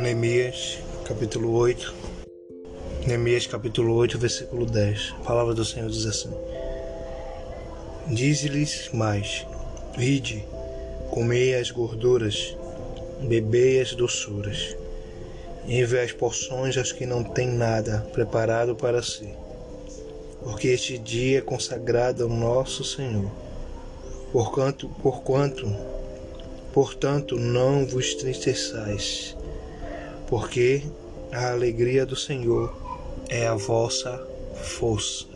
Neemias, capítulo 8. Neemias, capítulo 8, versículo 10. A palavra do Senhor diz assim: Diz-lhes mais: Vide, comei as gorduras, bebei as doçuras, enviai as porções aos que não têm nada preparado para si, porque este dia é consagrado ao nosso Senhor. Porquanto, porquanto, portanto, não vos tristeçais porque a alegria do Senhor é a vossa força.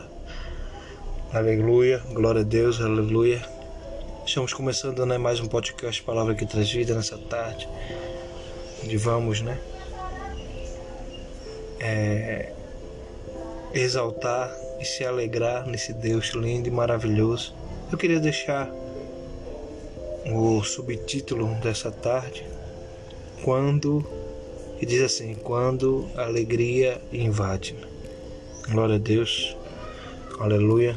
Aleluia, glória a Deus, aleluia. Estamos começando né, mais um podcast Palavra que traz vida nessa tarde. Onde vamos, né? É, exaltar e se alegrar nesse Deus lindo e maravilhoso. Eu queria deixar o subtítulo dessa tarde quando que diz assim: Quando a alegria invade. Glória a Deus, aleluia.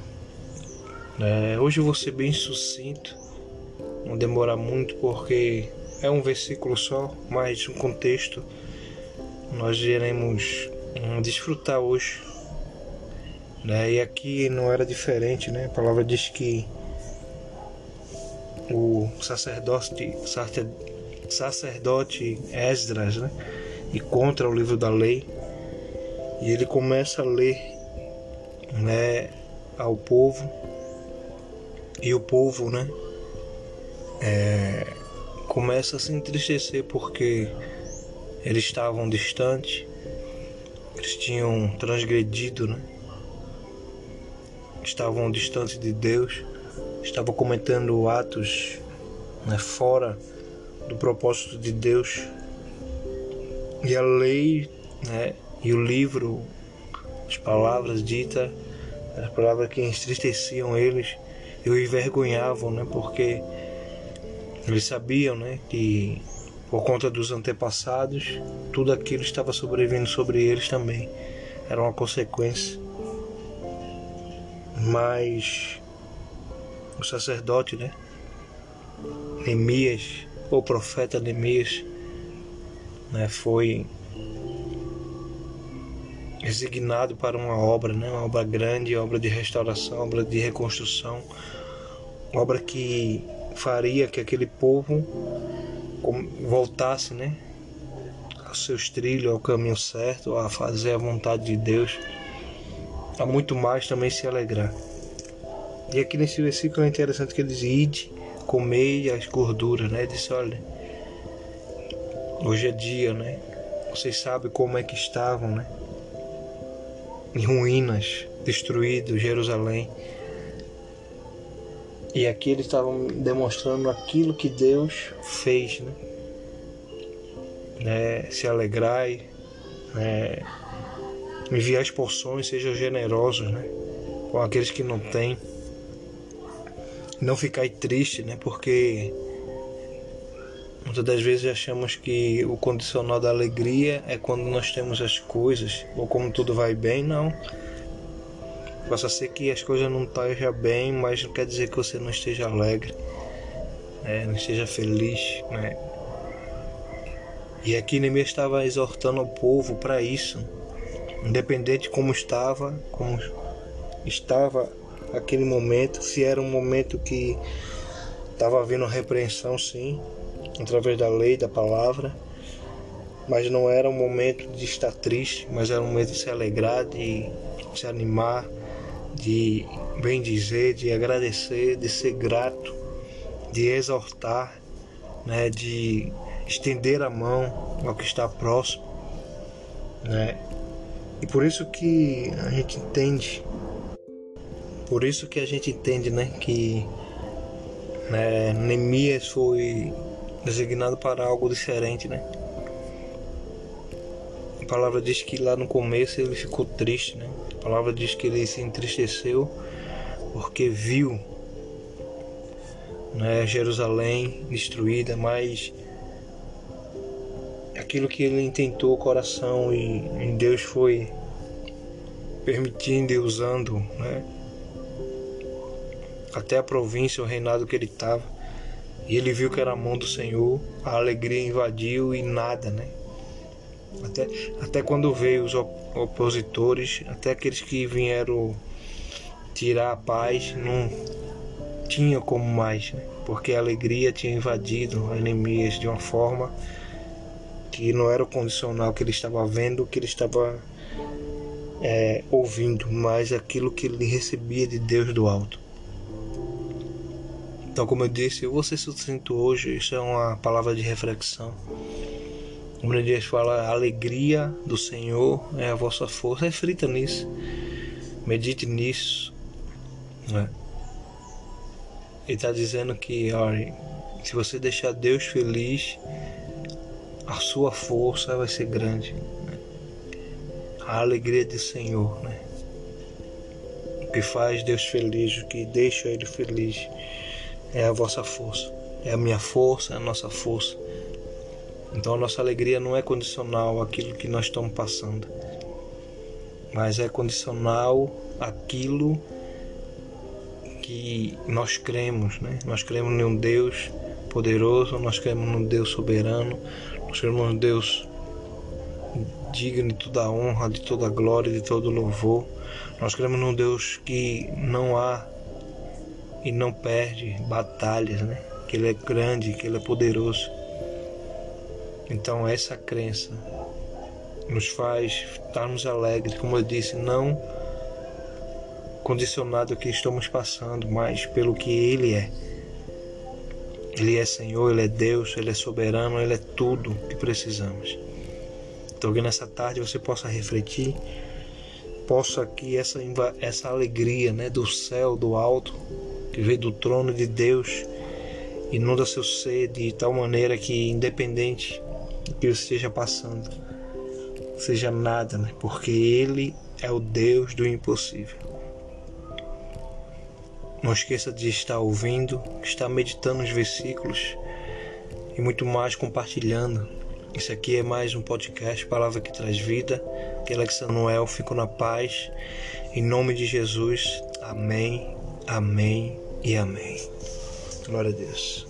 É, hoje eu vou ser bem sucinto, não demorar muito, porque é um versículo só, mas um contexto nós iremos hum, desfrutar hoje. Né? E aqui não era diferente, né? A palavra diz que o sacerdote, sacerdote Esdras, né? e contra o livro da lei. E ele começa a ler né, ao povo, e o povo né, é, começa a se entristecer porque eles estavam distantes, eles tinham transgredido, né, estavam distantes de Deus, estavam cometendo atos né, fora do propósito de Deus e a lei né, e o livro, as palavras ditas, as palavras que entristeciam eles e o envergonhavam, né, porque eles sabiam né, que por conta dos antepassados, tudo aquilo estava sobrevivendo sobre eles também. Era uma consequência. Mas o sacerdote, né? Neemias, o profeta Neemias, né, foi resignado para uma obra, né, uma obra grande, obra de restauração, obra de reconstrução, obra que faria que aquele povo voltasse, né, aos seus trilhos, ao caminho certo, a fazer a vontade de Deus, a muito mais também se alegrar. E aqui nesse versículo é interessante que ele diz: Ide, comei as gorduras, né? Disse: olha Hoje é dia, né? Vocês sabem como é que estavam, né? Em ruínas, destruído Jerusalém. E aqui eles estavam demonstrando aquilo que Deus fez, né? né? Se alegrai, né? enviar as porções, sejam generosos, né? Com aqueles que não têm. Não ficar triste, né? Porque Muitas das vezes achamos que o condicional da alegria é quando nós temos as coisas, ou como tudo vai bem, não. Possa ser que as coisas não estejam bem, mas não quer dizer que você não esteja alegre, né? não esteja feliz. Né? E aqui Neemias estava exortando o povo para isso, independente de como estava, como estava aquele momento, se era um momento que estava havendo repreensão, sim, através da lei, da palavra. Mas não era um momento de estar triste, mas era um momento de se alegrar, de se animar, de bem dizer, de agradecer, de ser grato, de exortar, né, de estender a mão ao que está próximo, né? E por isso que a gente entende, por isso que a gente entende, né, que né, Neemias foi designado para algo diferente, né? A palavra diz que lá no começo ele ficou triste, né? A palavra diz que ele se entristeceu porque viu né, Jerusalém destruída, mas aquilo que ele intentou o coração e, Deus foi permitindo e usando, né? Até a província, o reinado que ele estava E ele viu que era a mão do Senhor, a alegria invadiu e nada, né? Até, até quando veio os opositores, até aqueles que vieram tirar a paz, não tinha como mais, né? porque a alegria tinha invadido a Neemias de uma forma que não era o condicional que ele estava vendo, que ele estava é, ouvindo, mas aquilo que ele recebia de Deus do alto. Então, como eu disse, ser sucinto hoje, isso é uma palavra de reflexão. Como Deus fala, a alegria do Senhor é a vossa força. Reflita nisso, medite nisso. Né? Ele está dizendo que, olha, se você deixar Deus feliz, a sua força vai ser grande. Né? A alegria do Senhor, né? O que faz Deus feliz, o que deixa Ele feliz, é a vossa força. É a minha força, é a nossa força. Então a nossa alegria não é condicional àquilo que nós estamos passando, mas é condicional àquilo que nós cremos, né? Nós cremos em um Deus poderoso, nós cremos num Deus soberano, nós cremos num Deus digno de toda honra, de toda glória, de todo louvor. Nós cremos num Deus que não há e não perde batalhas, né? Que Ele é grande, que Ele é poderoso. Então essa crença nos faz estarmos alegres, como eu disse, não condicionado ao que estamos passando, mas pelo que Ele é. Ele é Senhor, Ele é Deus, Ele é soberano, Ele é tudo que precisamos. Então que nessa tarde você possa refletir, possa que essa, essa alegria né, do céu, do alto, que veio do trono de Deus, inunda seu ser de tal maneira que independente que eu esteja passando seja nada, né? porque Ele é o Deus do impossível. Não esqueça de estar ouvindo, estar meditando os versículos e muito mais compartilhando. Isso aqui é mais um podcast, Palavra que Traz Vida. Que Alex Noel, fico na paz. Em nome de Jesus. Amém, amém e amém. Glória a Deus.